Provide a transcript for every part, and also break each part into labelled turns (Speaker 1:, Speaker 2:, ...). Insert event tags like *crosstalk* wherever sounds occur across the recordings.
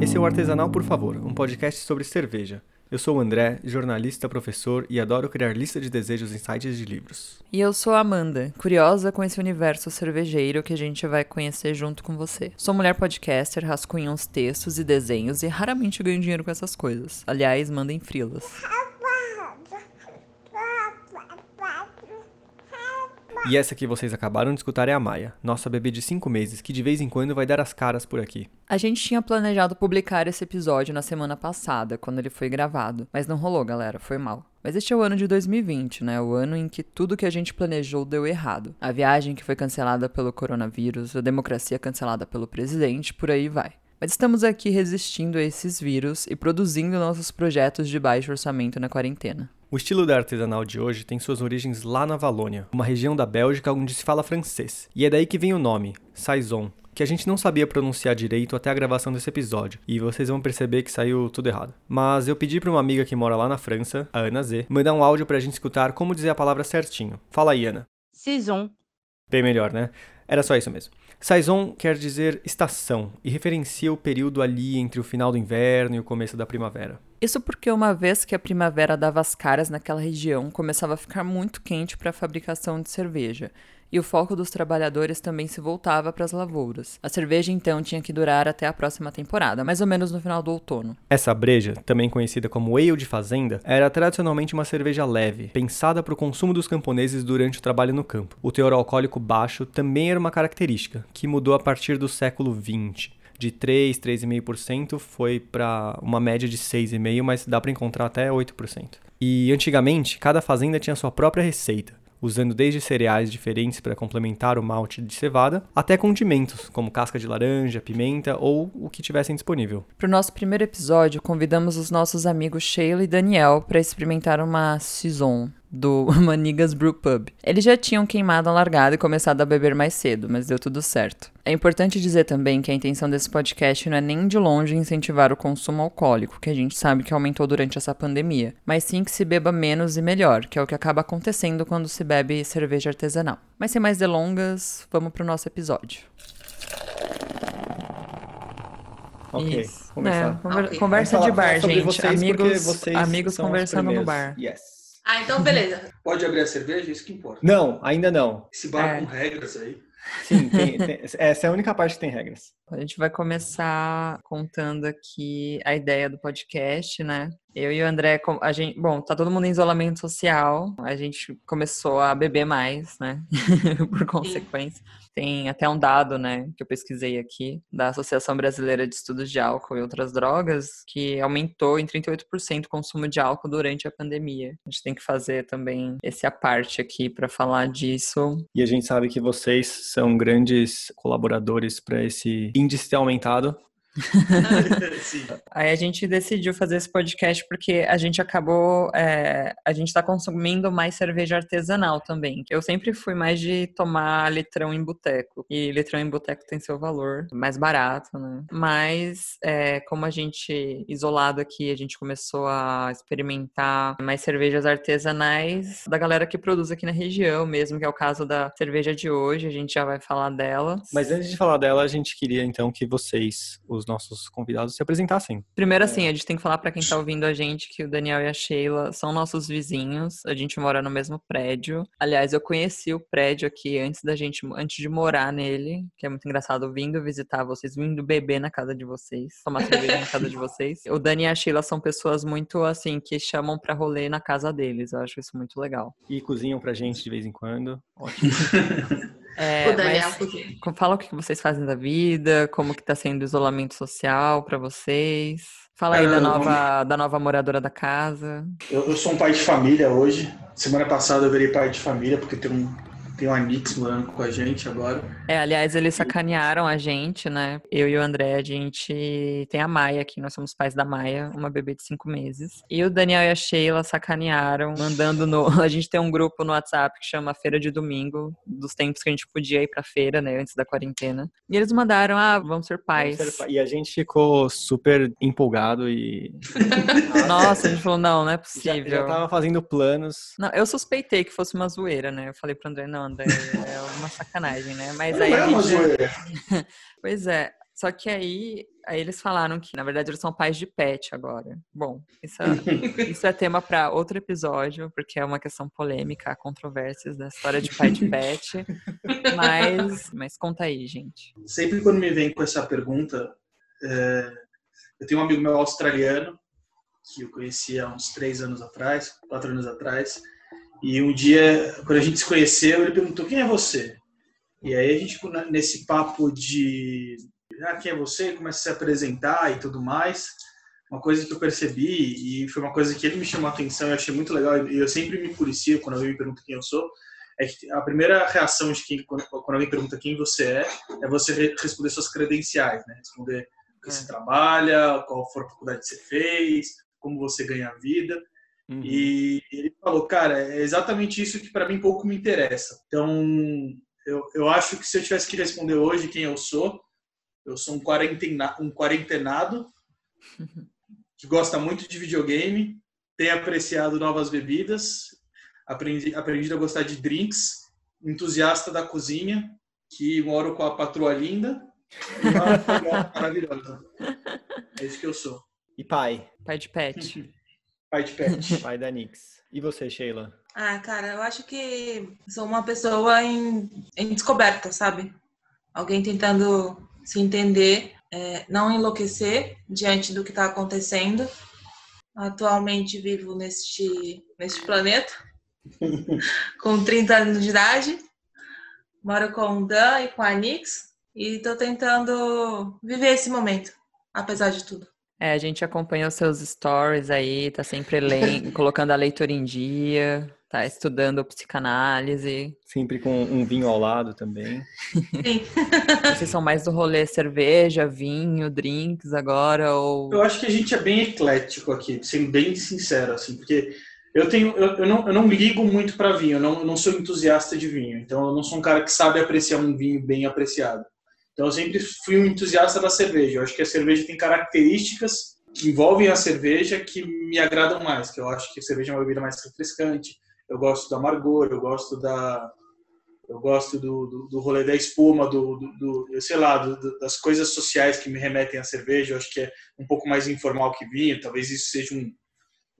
Speaker 1: Esse é o Artesanal Por Favor, um podcast sobre cerveja. Eu sou o André, jornalista, professor e adoro criar lista de desejos em sites de livros.
Speaker 2: E eu sou a Amanda, curiosa com esse universo cervejeiro que a gente vai conhecer junto com você. Sou mulher podcaster, rascunho uns textos e desenhos e raramente ganho dinheiro com essas coisas. Aliás, mandem frilas.
Speaker 1: E essa que vocês acabaram de escutar é a Maia, nossa bebê de 5 meses, que de vez em quando vai dar as caras por aqui.
Speaker 2: A gente tinha planejado publicar esse episódio na semana passada, quando ele foi gravado, mas não rolou, galera, foi mal. Mas este é o ano de 2020, né? O ano em que tudo que a gente planejou deu errado. A viagem que foi cancelada pelo coronavírus, a democracia cancelada pelo presidente, por aí vai. Mas estamos aqui resistindo a esses vírus e produzindo nossos projetos de baixo orçamento na quarentena.
Speaker 1: O estilo da artesanal de hoje tem suas origens lá na Valônia, uma região da Bélgica onde se fala francês. E é daí que vem o nome, Saison, que a gente não sabia pronunciar direito até a gravação desse episódio, e vocês vão perceber que saiu tudo errado. Mas eu pedi para uma amiga que mora lá na França, a Ana Z, mandar um áudio pra gente escutar como dizer a palavra certinho. Fala aí, Ana.
Speaker 3: Saison.
Speaker 1: Bem melhor, né? Era só isso mesmo. Saison quer dizer estação e referencia o período ali entre o final do inverno e o começo da primavera.
Speaker 2: Isso porque uma vez que a primavera dava as caras naquela região, começava a ficar muito quente para a fabricação de cerveja e o foco dos trabalhadores também se voltava para as lavouras. A cerveja então tinha que durar até a próxima temporada, mais ou menos no final do outono.
Speaker 1: Essa breja, também conhecida como ale de fazenda, era tradicionalmente uma cerveja leve, pensada para o consumo dos camponeses durante o trabalho no campo. O teor alcoólico baixo também era uma característica, que mudou a partir do século XX de 3, 3,5% foi para uma média de 6,5%, mas dá para encontrar até 8%. E antigamente, cada fazenda tinha sua própria receita usando desde cereais diferentes para complementar o malte de cevada, até condimentos, como casca de laranja, pimenta ou o que tivessem disponível.
Speaker 2: Para o nosso primeiro episódio, convidamos os nossos amigos Sheila e Daniel para experimentar uma Saison, do *laughs* Manigas Brew Pub. Eles já tinham queimado a largada e começado a beber mais cedo, mas deu tudo certo. É importante dizer também que a intenção desse podcast não é nem de longe incentivar o consumo alcoólico, que a gente sabe que aumentou durante essa pandemia, mas sim que se beba menos e melhor, que é o que acaba acontecendo quando se bebe cerveja artesanal. Mas sem mais delongas, vamos pro nosso episódio.
Speaker 1: Ok,
Speaker 2: Isso.
Speaker 1: começar.
Speaker 2: É, conver-
Speaker 4: Ok.
Speaker 2: Conversa de bar, gente. amigos
Speaker 1: vocês
Speaker 2: amigos conversando no bar.
Speaker 1: Yes.
Speaker 4: Ah, então beleza. *laughs*
Speaker 5: Pode abrir a cerveja? Isso que importa.
Speaker 1: Não, ainda não.
Speaker 5: Esse bar
Speaker 2: É.
Speaker 5: com regras aí.
Speaker 1: Sim, tem- tem- essa é a única parte que tem regras.
Speaker 2: A gente vai começar contando aqui a ideia do podcast, né? Eu e o André, a gente, bom, tá todo mundo em isolamento social. A gente começou a beber mais, né? *laughs* Por consequência. Tem até um dado, né, que eu pesquisei aqui, da Associação Brasileira de Estudos de Álcool e Outras Drogas, que aumentou em 38% o consumo de álcool durante a pandemia. A gente tem que fazer também esse a parte aqui para falar disso.
Speaker 1: E a gente sabe que vocês são grandes colaboradores para esse índice ter aumentado. *laughs*
Speaker 2: Aí a gente decidiu fazer esse podcast porque a gente acabou. é, a gente tá consumindo mais cerveja artesanal também. Eu sempre fui mais de tomar litrão em boteco. E litrão em boteco tem seu valor, mais barato, né? Mas, é, como a gente, isolado aqui, a gente começou a experimentar mais cervejas artesanais da galera que produz aqui na região mesmo, que é o caso da cerveja de hoje. A gente já vai falar dela.
Speaker 1: Mas antes de falar dela, a gente queria então que vocês, os nossos convidados, se apresentassem.
Speaker 2: Primeiro, assim, a gente tem que falar pra quem tá ouvindo a gente que o Daniel e a Sheila são nossos vizinhos. A gente mora no mesmo prédio. Aliás, eu conheci o prédio aqui antes da gente, antes de morar nele, que é muito engraçado vindo visitar vocês, vindo beber na casa de vocês, tomar cerveja na casa de *laughs* vocês. O Dani e a Sheila são pessoas muito assim que chamam pra rolê na casa deles. Eu acho isso muito legal.
Speaker 1: E cozinham pra gente de vez em quando. *laughs* Ótimo.
Speaker 2: É,
Speaker 4: o Daniel
Speaker 2: mas- Fala o que vocês fazem da vida, como que tá sendo o isolamento social pra vocês. Fala aí da
Speaker 5: Ah,
Speaker 2: nova, da nova moradora da casa.
Speaker 5: Eu, eu sou um pai de família hoje. Semana passada eu virei pai de família, porque tem um, tem um Anix morando com a gente agora.
Speaker 2: É, aliás, eles sacanearam a gente, né? Eu e o André, a gente tem a Maia aqui, nós somos pais da Maia, uma bebê de cinco meses. E o Daniel e a Sheila sacanearam, mandando no. *laughs* A gente tem um grupo no WhatsApp que chama Feira de Domingo, dos tempos que a gente podia ir pra feira, né? Antes da quarentena. E eles mandaram, ah, vamos ser pais.
Speaker 1: E a gente ficou super empolgado e *laughs* *laughs*
Speaker 2: Nossa, a gente falou, não, não é
Speaker 1: já,
Speaker 2: possível.
Speaker 1: já tava fazendo planos.
Speaker 2: Não, eu suspeitei que fosse uma zoeira, né? Eu falei pro André, não, André, é uma sacanagem, né? Mas aí
Speaker 5: é
Speaker 2: a
Speaker 5: uma
Speaker 2: gente já-
Speaker 5: zoeira. *laughs*
Speaker 2: Pois é. Só que aí Aí eles falaram que, na verdade, eles são pais de pet agora. Bom, isso é, *laughs* isso é tema para outro episódio, porque é uma questão polêmica, há controvérsias da história de pai de pet. mas, mas conta aí, gente.
Speaker 5: Sempre quando me vem com essa pergunta, é... eu tenho um amigo meu australiano, que eu conheci há uns três anos atrás, quatro anos atrás, e um dia, quando a gente se conheceu, ele perguntou: quem é você? E aí a gente, nesse papo de ah, quem é você, começa a se apresentar e tudo mais, uma coisa que eu percebi, e foi uma coisa que ele me chamou a atenção, eu achei muito legal, e eu sempre me policio quando alguém me pergunta quem eu sou, é que a primeira reação de quem, quando, alguém pergunta quem você é, é você responder suas credenciais, né? Responder o que é. você trabalha, qual for a faculdade que você fez, como você ganha a vida. Uhum. E ele falou, cara, é exatamente isso que para mim pouco me interessa. Então, eu, eu acho que se eu tivesse que responder hoje quem eu sou, eu sou um, quarentena, um quarentenado que gosta muito de videogame, tem apreciado novas bebidas, aprendi, aprendi a gostar de drinks, entusiasta da cozinha, que moro com a patroa linda e uma *laughs* maravilhosa. É isso que eu sou.
Speaker 1: E pai?
Speaker 2: Pai de pet. *laughs*
Speaker 5: pai de pet. *laughs*
Speaker 1: pai da Nix. E você, Sheila?
Speaker 3: Ah, cara, eu acho que sou uma pessoa em, em descoberta, sabe? Alguém tentando se entender, é, não enlouquecer diante do que está acontecendo. Atualmente vivo neste, neste planeta, *laughs* com 30 anos de idade. Moro com o Dan e com a Nix e estou tentando viver esse momento, apesar de tudo.
Speaker 2: É, a gente acompanha os seus stories aí, tá sempre lendo, *laughs* colocando a leitura em dia. Tá estudando psicanálise.
Speaker 1: Sempre com um vinho ao lado também.
Speaker 3: Sim. *laughs*
Speaker 2: Vocês são mais do rolê cerveja, vinho, drinks agora ou
Speaker 5: Eu acho que a gente é bem eclético aqui, sendo bem sincero assim, porque eu tenho eu, eu não, eu não ligo muito para vinho, eu não, eu não sou entusiasta de vinho. Então eu não sou um cara que sabe apreciar um vinho bem apreciado. Então eu sempre fui um entusiasta da cerveja. Eu acho que a cerveja tem características que envolvem a cerveja que me agradam mais, que eu acho que a cerveja é uma bebida mais refrescante, eu gosto do amargor, eu gosto da eu gosto do, do, do rolê da espuma, do, do, do sei lá, do, das coisas sociais que me remetem à cerveja. Eu acho que é um pouco mais informal que vinho. Talvez isso seja um,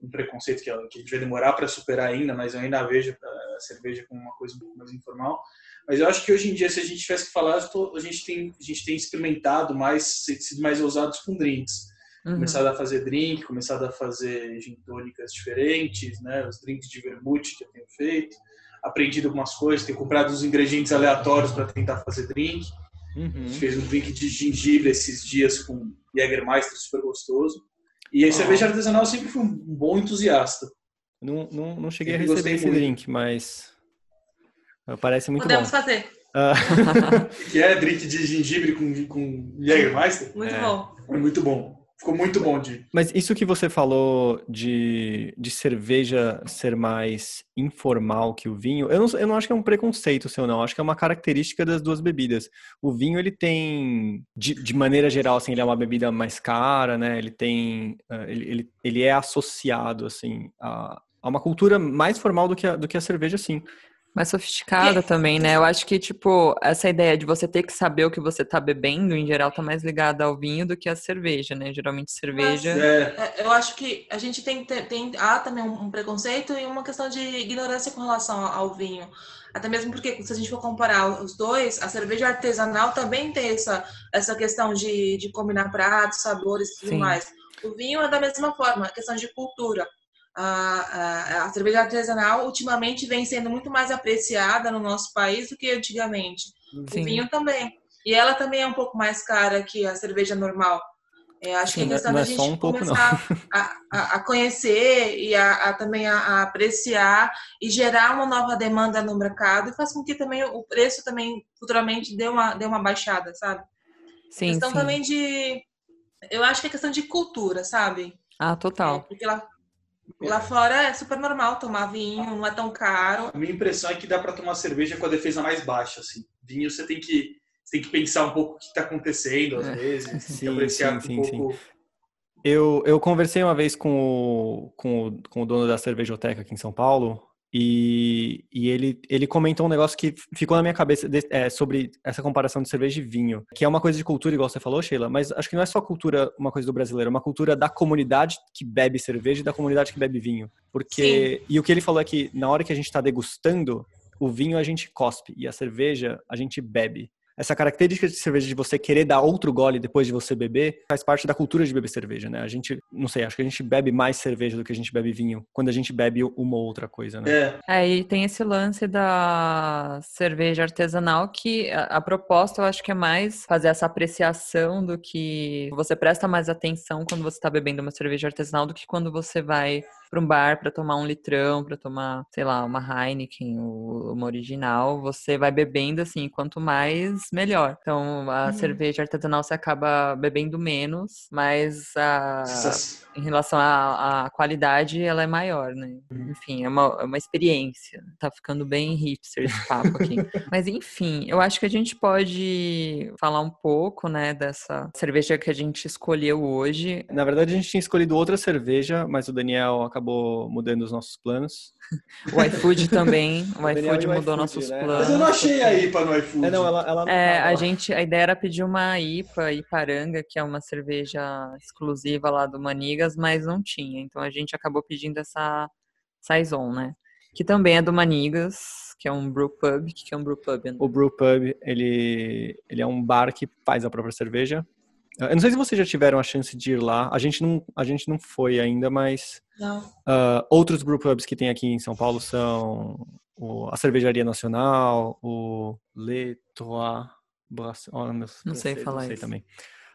Speaker 5: um preconceito que, que a gente vai demorar para superar ainda, mas eu ainda vejo a cerveja como uma coisa um pouco mais informal. Mas eu acho que hoje em dia, se a gente tivesse que falar, a gente tem, a gente tem experimentado mais, sido mais ousados com drinks. Uhum. Começado a fazer drink, começado a fazer gin tônicas diferentes, né? Os drinks de vermute que eu tenho feito. Aprendido algumas coisas, tenho comprado uns ingredientes aleatórios para tentar fazer drink. Uhum. A gente fez um drink de gengibre esses dias com Jägermeister, super gostoso. E a oh. cerveja artesanal eu sempre fui um bom entusiasta.
Speaker 1: Não, não, não cheguei sempre a receber esse muito. drink, mas parece muito
Speaker 3: Podemos
Speaker 1: bom.
Speaker 3: Podemos fazer.
Speaker 5: Uh... *laughs* que é drink de gengibre com, com Jägermeister?
Speaker 3: Muito é. bom.
Speaker 5: É muito bom. Ficou muito bom de.
Speaker 1: Mas isso que você falou de, de cerveja ser mais informal que o vinho, eu não, eu não acho que é um preconceito seu, não. Acho que é uma característica das duas bebidas. O vinho, ele tem, de, de maneira geral, assim, ele é uma bebida mais cara, né? Ele tem. Eh, ele, ele, ele é associado, assim, a, a uma cultura mais formal do que a, do que a cerveja, sim.
Speaker 2: Mais sofisticada também, né? Eu acho que, tipo, essa ideia de você ter que saber o que você tá bebendo, em geral, tá mais ligada ao vinho do que à cerveja, né? Geralmente cerveja.
Speaker 3: Mas, é. é eu acho que a gente tem, tem há também um preconceito e uma questão de ignorância com relação ao vinho. Até mesmo porque, se a gente for comparar os dois, a cerveja artesanal também tem essa, essa questão de, de combinar pratos, sabores e tudo Sim. mais. O vinho é da mesma forma, a questão de cultura a, a, a, cerveja artesanal ultimamente vem sendo muito mais apreciada no nosso país do que antigamente. Sim. O vinho também. E ela também é um pouco mais cara que a cerveja normal. É, acho Sim, que é questão da é gente um começar a, a, conhecer e a, também a, apreciar e gerar uma nova demanda no mercado e faz com que também o preço também futuramente dê uma, dê uma baixada, sabe?
Speaker 2: Sim,
Speaker 3: questão
Speaker 2: sim.
Speaker 3: também de... Eu acho que é questão de cultura, sabe?
Speaker 2: Ah, total.
Speaker 3: É, porque lá, Lá fora é super normal tomar vinho, não é tão caro.
Speaker 5: A minha impressão é que dá para tomar cerveja com a defesa mais baixa, assim. Vinho você tem que, você tem que pensar um pouco o que está acontecendo, às é. vezes, sim, apreciar sim, um sim, pouco. Sim.
Speaker 1: Eu, eu conversei uma vez com o, com, o, com o dono da cervejoteca aqui em São Paulo, E, e ele, ele comentou um negócio que ficou na minha cabeça de, é, sobre essa comparação de cerveja e vinho, que é uma coisa de cultura, igual você falou, Sheila, mas acho que não é só cultura, uma coisa do brasileiro, é uma cultura da comunidade que bebe cerveja e da comunidade que bebe vinho. Porque. Sim. E o que ele falou é que na hora que a gente está degustando, o vinho a gente cospe e a cerveja a gente bebe essa característica de cerveja de você querer dar outro gole depois de você beber faz parte da cultura de beber cerveja, né? A gente, não sei, acho que a gente bebe mais cerveja do que a gente bebe vinho quando a gente bebe uma ou outra coisa, né?
Speaker 2: É. é e tem esse lance da cerveja artesanal que a, a proposta eu acho que é mais fazer essa apreciação do que você presta mais atenção quando você está bebendo uma cerveja artesanal do que quando você vai para um bar para tomar um litrão, para tomar, sei lá, uma Heineken, uma original, você vai bebendo assim, quanto mais melhor. Então, a uhum. cerveja artesanal você acaba bebendo menos, mas a, em relação à, qualidade, ela é maior, né? Uhum. Enfim, é uma, é uma experiência. Tá ficando bem hipster esse papo aqui. *laughs* mas, enfim, eu acho que a gente pode falar um pouco, né, dessa cerveja que a gente escolheu hoje.
Speaker 1: Na verdade, a gente tinha escolhido outra cerveja, mas o Daniel acabou mudando os nossos planos.
Speaker 2: O iFood também. O iFood mudou nossos né? planos.
Speaker 5: Mas eu não achei a IPA no iFood.
Speaker 1: É, não, ela, ela
Speaker 2: é, a gente, a ideia era pedir uma IPA, Iparanga, que é uma cerveja exclusiva lá do Manigas, mas não tinha. Então a gente acabou pedindo essa Saison, né? Que também é do Manigas, que é um brew pub. O que é um brew pub? Né?
Speaker 1: O brew pub, ele, ele é um bar que faz a própria cerveja. Eu não sei se vocês já tiveram a chance de ir lá. A gente não, a gente não foi ainda, mas uh, outros brewpubs que tem aqui em São Paulo são o, a Cervejaria Nacional, o Le Trois
Speaker 2: oh, Não sei falar não sei
Speaker 1: isso. também.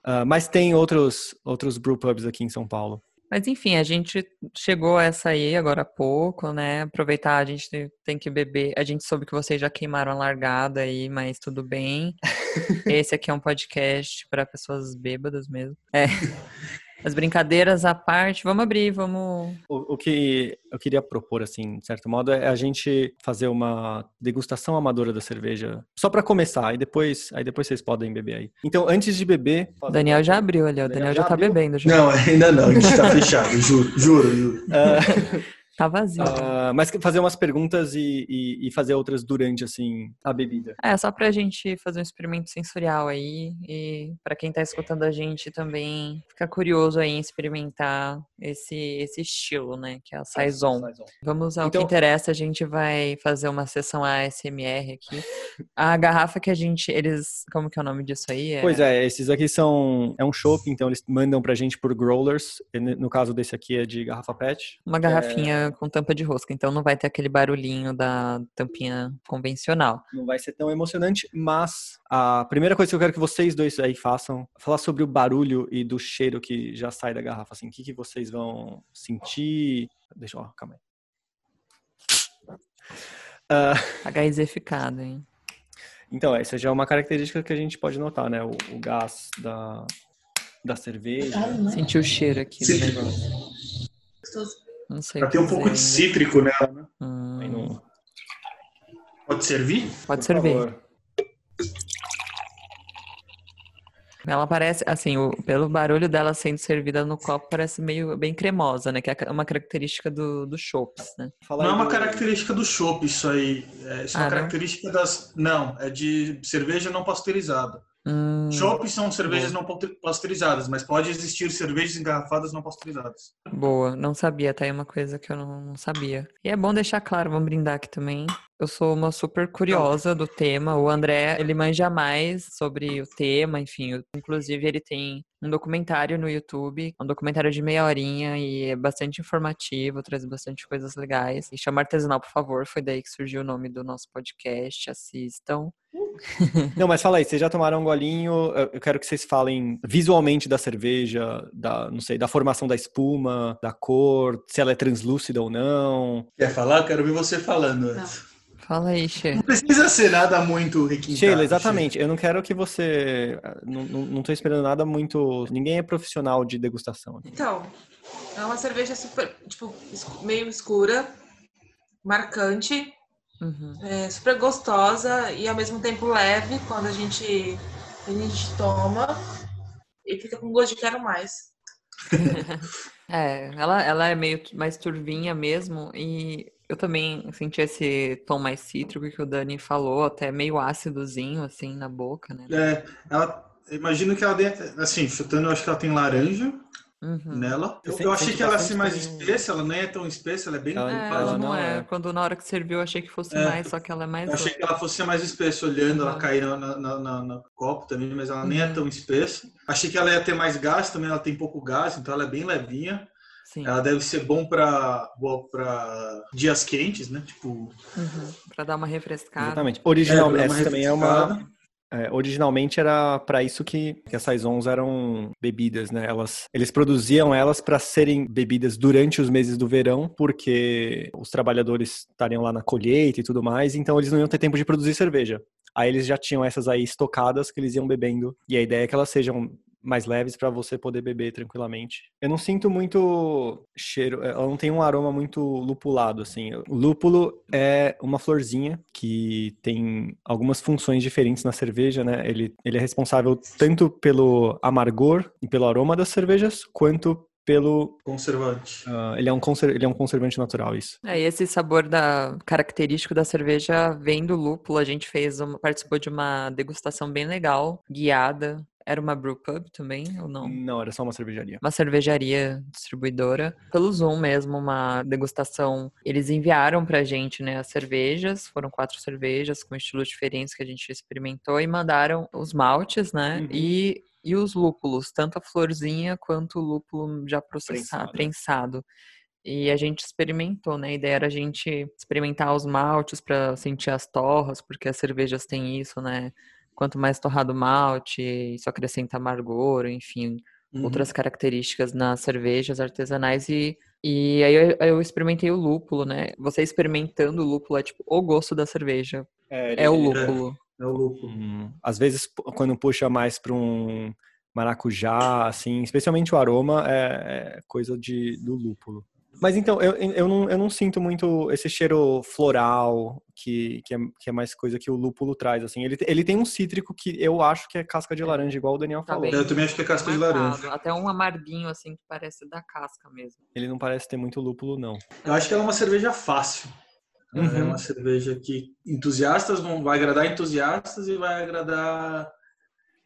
Speaker 1: Uh, mas tem outros outros brewpubs aqui em São Paulo.
Speaker 2: Mas enfim, a gente chegou a essa aí agora há pouco, né? Aproveitar, a gente tem que beber. A gente soube que vocês já queimaram a largada aí, mas tudo bem. *laughs* Esse aqui é um podcast para pessoas bêbadas mesmo. É. *laughs* As brincadeiras à parte, vamos abrir, vamos.
Speaker 1: O, o, que eu queria propor, assim, de certo modo, é a gente fazer uma degustação amadora da cerveja, só para começar, aí depois, aí depois vocês podem beber aí. Então, antes de beber.
Speaker 2: O Daniel já abriu ali, o Daniel, Daniel já, já tá bebendo. Já.
Speaker 5: Não, ainda não, a gente tá fechado, juro, juro. juro.
Speaker 2: Uh... *laughs* Tá vazio. Uh,
Speaker 1: mas fazer umas perguntas e, e, e, fazer outras durante, assim, a bebida.
Speaker 2: É, só pra gente fazer um experimento sensorial aí. E para quem tá escutando a gente também ficar curioso aí em experimentar esse, esse estilo, né? Que é a Saison. Vamos ao então... que interessa, a gente vai fazer uma sessão ASMR aqui. A garrafa que a gente, eles, como que é o nome disso aí?
Speaker 1: É... Pois é, esses aqui são, é um chopp, então eles mandam pra gente por growlers. No caso desse aqui é de garrafa PET.
Speaker 2: Uma garrafinha... É com tampa de rosca, então não vai ter aquele barulhinho da tampinha convencional.
Speaker 1: Não vai ser tão emocionante, mas a primeira coisa que eu quero que vocês dois aí façam, falar sobre o barulho e do cheiro que já sai da garrafa, assim, o que, que vocês vão sentir? Deixa eu, calma aí.
Speaker 2: Uh... Gaseificado, hein?
Speaker 1: Então, essa já é uma característica que a gente pode notar, né? O, o gás da, da cerveja.
Speaker 2: Sentir o cheiro aqui
Speaker 5: Sim. do negócio. Não sei. Pra ter um pouco de cítrico nela, né? Hum. Pode servir?
Speaker 2: Pode Por servir. Favor. Ela parece, assim, o, pelo barulho dela sendo servida no copo, parece meio bem cremosa, né? Que é uma característica do, do chopps, né?
Speaker 5: Não é uma característica do chopp isso aí. É, isso é uma ah, característica não? das... Não, é de cerveja não pasteurizada. Hum. Chopp são cervejas Boa. não pasteurizadas, mas pode existir cervejas engarrafadas não pasteurizadas.
Speaker 2: Boa, não sabia, tá aí uma coisa que eu não sabia. E é bom deixar claro, vamos brindar aqui também. Eu sou uma super curiosa do tema. O André, ele manja mais sobre o tema, enfim. Inclusive, ele tem um documentário no YouTube, um documentário de meia horinha e é bastante informativo, traz bastante coisas legais. E chama Artesanal, por favor, foi daí que surgiu o nome do nosso podcast. Assistam. *laughs*
Speaker 1: Não, mas fala aí, vocês já tomaram um golinho? Eu quero que vocês falem visualmente da cerveja, da, não sei, da formação da espuma, da cor, se ela é translúcida ou não.
Speaker 5: Quer falar? Eu quero ouvir você falando antes.
Speaker 2: Fala aí, Sheila.
Speaker 5: Não precisa ser nada muito requintado.
Speaker 1: Sheila, exatamente. Sheila. Eu não quero que você. Não, não, não tô esperando nada muito. Ninguém é profissional de degustação.
Speaker 3: Então, é uma cerveja super, tipo, meio escura, marcante, uhum. é, super gostosa e ao mesmo tempo leve quando a gente, a gente toma e fica com gosto de quero mais. *laughs*
Speaker 2: é, ela, ela é meio mais turvinha mesmo e Eu também senti esse tom mais cítrico que o Dani falou, até meio ácidozinho, assim, na boca, né?
Speaker 5: É, ela, imagino que ela, dentro, assim, chutando, eu acho que ela tem laranja
Speaker 2: Uhum.
Speaker 5: nela. Eu, eu achei que ela ia ser
Speaker 1: bastante
Speaker 5: mais espessa, ela nem é tão espessa, ela é bem
Speaker 1: Ela-
Speaker 2: É, ela
Speaker 1: ela
Speaker 2: não,
Speaker 1: não
Speaker 2: é.
Speaker 1: é.
Speaker 2: Quando na hora que serviu, eu achei que fosse
Speaker 5: É.
Speaker 2: mais, só que ela é mais.
Speaker 5: Eu achei que ela fosse mais espessa olhando ela
Speaker 2: Uhum.
Speaker 5: cair no, na- na- na- no copo também, mas ela nem é
Speaker 2: Uhum.
Speaker 5: tão espessa. Achei que ela ia ter mais gás, também ela tem pouco gás, então ela é bem levinha.
Speaker 2: Sim.
Speaker 5: Ela deve ser bom para para dias quentes, né? Tipo,
Speaker 2: Uhum. Pra dar uma refrescada.
Speaker 1: Exatamente.
Speaker 5: É, pra
Speaker 1: Original,
Speaker 5: dar uma
Speaker 1: essa também é uma. É, originalmente era para isso que, que as eram bebidas, né? Elas, eles produziam elas para serem bebidas durante os meses do verão, porque os trabalhadores estariam lá na colheita e tudo mais, então eles não iam ter tempo de produzir cerveja. Aí eles já tinham essas aí estocadas que eles iam bebendo. E a ideia é que elas sejam mais leves para você poder beber tranquilamente. Eu não sinto muito cheiro, ela não tem um aroma muito lupulado assim. O lúpulo é uma florzinha que tem algumas funções diferentes na cerveja, né? Ele, ele é responsável tanto pelo amargor e pelo aroma das cervejas, quanto pelo
Speaker 5: conservante.
Speaker 1: ah, ele é um conser, ele é um conservante natural isso.
Speaker 2: É, e esse sabor da característico da cerveja vem do lúpulo. A gente fez uma, participou de uma degustação bem legal, guiada. Era uma brew pub também, ou não?
Speaker 1: Não, era só uma cervejaria.
Speaker 2: Uma cervejaria distribuidora. Pelo Zoom mesmo, uma degustação. Eles enviaram pra gente, né, as cervejas. Foram quatro cervejas com estilos diferentes que a gente experimentou e mandaram os maltes, né?
Speaker 1: Uhum.
Speaker 2: E, e os lúpulos, tanto a florzinha quanto o lúpulo já processado,
Speaker 1: Prensado.
Speaker 2: prensado. E a gente experimentou, né? A ideia era a gente experimentar os maltes para sentir as torras, porque as cervejas têm isso, né? Quanto mais torrado o malte, isso acrescenta amargor, enfim,
Speaker 5: Uhum.
Speaker 2: outras características nas cervejas artesanais. E, e aí eu, eu experimentei o lúpulo, né? Você experimentando o lúpulo é tipo o gosto da cerveja. É o lúpulo.
Speaker 5: É o lúpulo.
Speaker 1: Hum, Às vezes, quando puxa mais para um maracujá, assim, especialmente o aroma, é, é coisa de, do lúpulo. Mas então, eu, eu, não, eu não sinto muito esse cheiro floral, que, que, é, que é mais coisa que o lúpulo traz, assim. Ele, ele tem um cítrico que eu acho que é casca de laranja, igual o Daniel
Speaker 2: Tá
Speaker 1: falou.
Speaker 2: bem.
Speaker 5: Eu também acho que é casca de
Speaker 2: Marcado.
Speaker 5: laranja.
Speaker 2: Até um amarguinho, assim, que parece da casca mesmo.
Speaker 1: Ele não parece ter muito lúpulo, não.
Speaker 5: Eu acho que ela é uma cerveja fácil. É
Speaker 1: Uhum.
Speaker 5: uma cerveja que entusiastas vão vai agradar entusiastas e vai agradar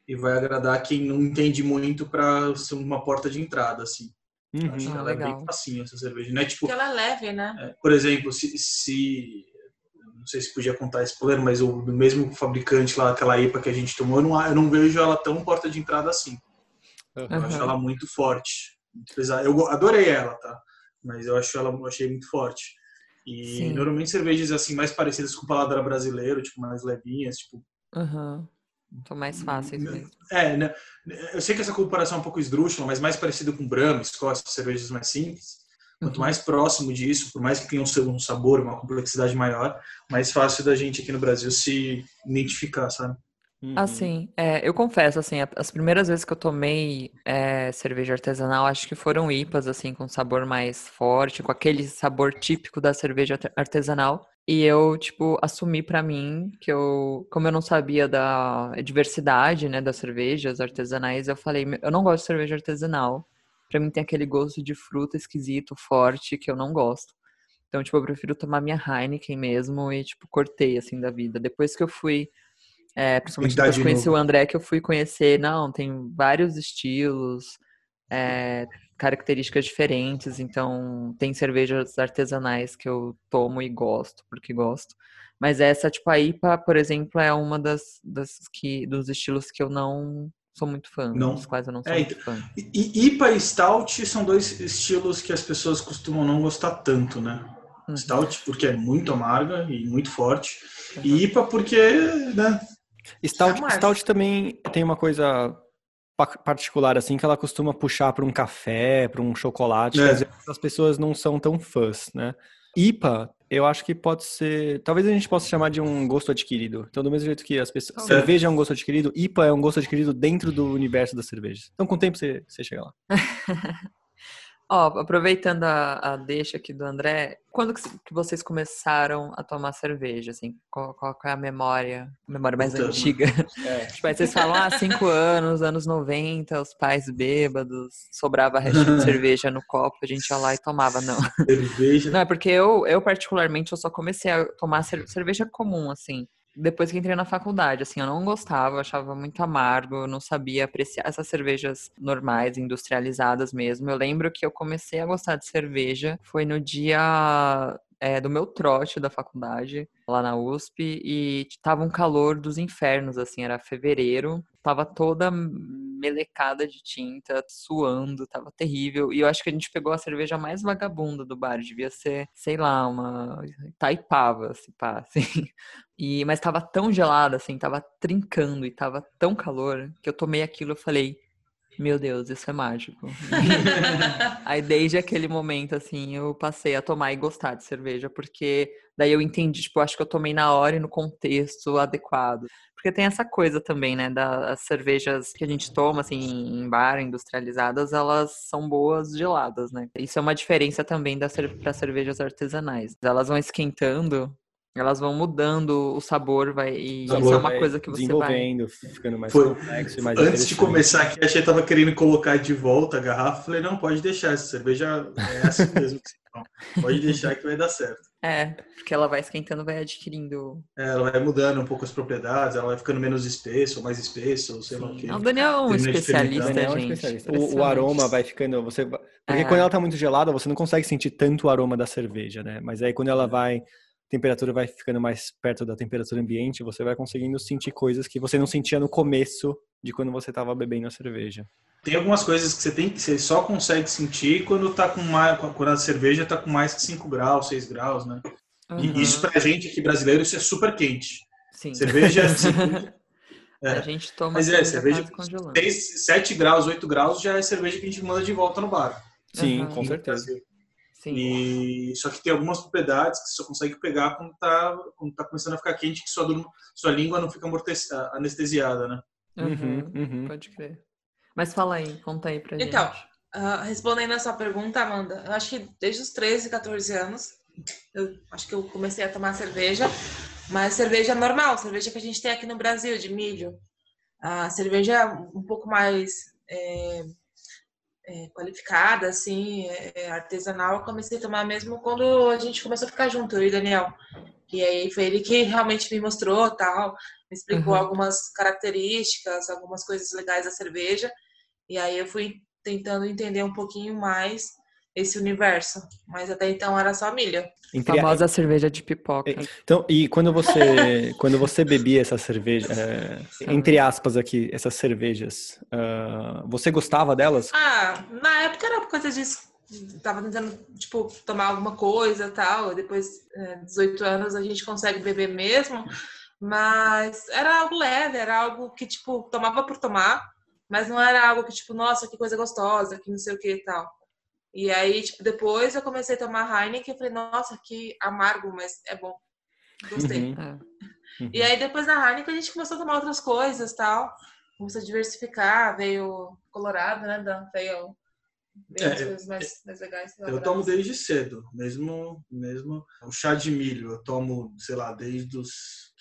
Speaker 5: e vai agradar quem não entende muito para ser uma porta de entrada assim.
Speaker 1: Uhum.
Speaker 5: Acho que
Speaker 2: Ah,
Speaker 5: ela é
Speaker 2: legal.
Speaker 5: bem facinha essa cerveja, não é tipo,
Speaker 3: Porque ela é leve, né?
Speaker 5: é, por exemplo, se, se não sei se podia contar spoiler, mas o do mesmo fabricante lá, aquela IPA que a gente tomou, eu não, eu não vejo ela tão porta de entrada assim. Eu
Speaker 2: Aham.
Speaker 5: acho ela muito forte. muito pesada. Eu adorei ela, tá? Mas eu acho ela eu achei muito forte. E
Speaker 2: Sim.
Speaker 5: normalmente cervejas assim mais parecidas com o paladar brasileiro, tipo mais levinhas, tipo,
Speaker 2: Aham. São mais fáceis mesmo.
Speaker 5: é, né? Eu sei que essa comparação é um pouco esdrúxula, mas mais parecido com Brahma, Scott, cervejas mais simples. Quanto
Speaker 2: Uhum.
Speaker 5: mais próximo disso, por mais que tenha um sabor, uma complexidade maior, mais fácil da gente aqui no Brasil se identificar, sabe?
Speaker 1: Uhum.
Speaker 2: Assim, é, eu confesso, assim, a- as primeiras vezes que eu tomei é, cerveja artesanal, acho que foram IPAs, assim, com sabor mais forte, com aquele sabor típico da cerveja arte- artesanal. E eu, tipo, assumi pra mim que eu, como eu não sabia da diversidade, né, das cervejas artesanais, eu falei, eu não gosto de cerveja artesanal. Pra mim tem aquele gosto de fruta esquisito, forte, que eu não gosto. Então, tipo, eu prefiro tomar minha Heineken mesmo e, tipo, cortei, assim, da vida. Depois que eu fui é, principalmente depois que conheci o André, que eu fui conhecer, não, tem vários estilos, é, características diferentes, então tem cervejas artesanais que eu tomo e gosto, porque gosto. Mas essa, tipo, a IPA, por exemplo, é uma das, das que, dos estilos que eu não sou muito fã,
Speaker 5: Não.
Speaker 2: dos quais eu não sou
Speaker 5: É,
Speaker 2: muito fã.
Speaker 5: IPA e Stout são dois estilos que as pessoas costumam não gostar tanto, né?
Speaker 2: Uhum.
Speaker 5: Stout porque é muito amarga e muito forte.
Speaker 2: Uhum.
Speaker 5: E IPA porque, né?
Speaker 1: Stout. Stout também tem uma coisa particular, assim, que ela costuma puxar para um café, para um chocolate,
Speaker 5: É.
Speaker 1: às vezes as pessoas não são tão fãs, né? IPA, eu acho que pode ser. Talvez a gente possa chamar de um gosto adquirido. Então, do mesmo jeito que as pessoas. Cerveja é um gosto adquirido, IPA é um gosto adquirido dentro do universo das cervejas. Então, com o tempo você, você chega lá. *laughs*
Speaker 2: Ó, aproveitando a, a deixa aqui do André, quando que, que vocês começaram a tomar cerveja, assim? Qual, qual é a memória, a memória mais
Speaker 5: Puta,
Speaker 2: antiga? *laughs*
Speaker 1: É. *laughs*
Speaker 2: Tipo, aí vocês falam, ah, cinco anos, anos 90, os pais bêbados, sobrava *laughs* restinho de cerveja no copo, a gente ia lá e tomava, não.
Speaker 5: Cerveja.
Speaker 2: Não, é porque eu, eu particularmente, eu só comecei a tomar cer- cerveja comum, assim. Depois que entrei na faculdade, assim, eu não gostava, eu achava muito amargo, não sabia apreciar essas cervejas normais, industrializadas mesmo. Eu lembro que eu comecei a gostar de cerveja, foi no dia é, do meu trote da faculdade, lá na USP, e tava um calor dos infernos, assim, era fevereiro, tava toda melecada de tinta, suando, tava terrível. E eu acho que a gente pegou a cerveja mais vagabunda do bar, devia ser, sei lá, uma Taipava, se pá, *laughs* assim. E, mas tava tão gelada, assim, tava trincando e tava tão calor que eu tomei aquilo e falei, meu Deus, isso é mágico. *laughs* Aí desde aquele momento, assim, eu passei a tomar e gostar de cerveja, porque daí eu entendi, tipo, acho que eu tomei na hora e no contexto adequado. Porque tem essa coisa também, né, das cervejas que a gente toma, assim, em bar, industrializadas, elas são boas geladas, né? Isso é uma diferença também para cervejas artesanais. Elas vão esquentando, elas vão mudando o sabor, vai, e isso é
Speaker 5: Sabor
Speaker 2: uma
Speaker 1: vai
Speaker 2: coisa que você vai...
Speaker 1: desenvolvendo, ficando mais
Speaker 5: Foi-
Speaker 1: complexo e mais
Speaker 5: Antes de começar aqui, achei que tava querendo colocar de volta a garrafa. Falei, não, pode deixar, essa cerveja é assim *laughs* mesmo. que. Pode deixar que vai dar certo.
Speaker 2: É, porque ela vai esquentando, vai adquirindo...
Speaker 5: É, Ela vai mudando um pouco as propriedades, ela vai ficando menos espesso, ou mais espesso, ou sei lá o quê.
Speaker 2: Não, o Daniel é um especialista,
Speaker 1: é um
Speaker 2: gente.
Speaker 1: especialista. O, o aroma vai ficando. Você, vai- porque
Speaker 2: É.
Speaker 1: quando ela tá muito gelada, você não consegue sentir tanto o aroma da cerveja, né? Mas aí quando ela vai. Temperatura vai ficando mais perto da temperatura ambiente, você vai conseguindo sentir coisas que você não sentia no começo de quando você estava bebendo a cerveja.
Speaker 5: Tem algumas coisas que você tem que você só consegue sentir quando tá com mais, quando a cerveja tá com mais que 5 graus, 6 graus, né?
Speaker 2: Uhum,
Speaker 5: E isso pra gente aqui brasileiro isso é super quente.
Speaker 2: Sim.
Speaker 5: Cerveja assim, *laughs* é.
Speaker 2: A gente toma
Speaker 5: Mas é, cerveja
Speaker 2: congelando.
Speaker 5: 6, 7 graus, 8 graus já é cerveja que a gente manda de volta no bar.
Speaker 1: Sim,
Speaker 2: Aham.
Speaker 1: com certeza.
Speaker 2: Sim.
Speaker 5: E só que tem algumas propriedades que você só consegue pegar quando tá, quando tá começando a ficar quente, que sua, sua língua não fica anestesiada, né?
Speaker 1: Uhum, uhum.
Speaker 2: Pode crer. Mas fala aí, conta aí pra
Speaker 3: Então,
Speaker 2: gente.
Speaker 3: Ah, respondendo a sua pergunta, Amanda, eu acho que desde os 13, 14 anos, eu acho que eu comecei a tomar cerveja, mas cerveja normal, cerveja que a gente tem aqui no Brasil, de milho. A cerveja um pouco mais é, é, qualificada, assim, é, é, artesanal, eu comecei a tomar mesmo quando a gente começou a ficar junto, eu e Daniel. E aí foi ele que realmente me mostrou, tal, me explicou
Speaker 2: Uhum.
Speaker 3: algumas características, algumas coisas legais da cerveja. E aí eu fui tentando entender um pouquinho mais esse universo. Mas até então era só milho.
Speaker 1: Entre-
Speaker 2: Famosa cerveja de pipoca.
Speaker 1: Então, e quando você *laughs* quando você bebia essa cerveja, é, entre aspas aqui, essas cervejas, ah, você gostava delas?
Speaker 3: Ah, na época era coisa disso. Tava tentando, tipo, tomar alguma coisa e tal. Depois, é, 18 anos, a gente consegue beber mesmo. Mas era algo leve, era algo que, tipo, tomava por tomar. Mas não era algo que, tipo, nossa, que coisa gostosa, que não sei o que e tal. E aí, tipo, depois eu comecei a tomar Heineken e falei, nossa, que amargo, mas é bom. Gostei.
Speaker 1: Uhum,
Speaker 2: É.
Speaker 1: uhum.
Speaker 3: E aí, depois da Heineken, a gente começou a tomar outras coisas tal. Começou a diversificar, veio Colorado, né? Veio, veio
Speaker 5: É,
Speaker 3: as coisas mais, mais legais.
Speaker 5: Eu tomo desde cedo, mesmo, mesmo o chá de milho, eu tomo, sei lá, desde os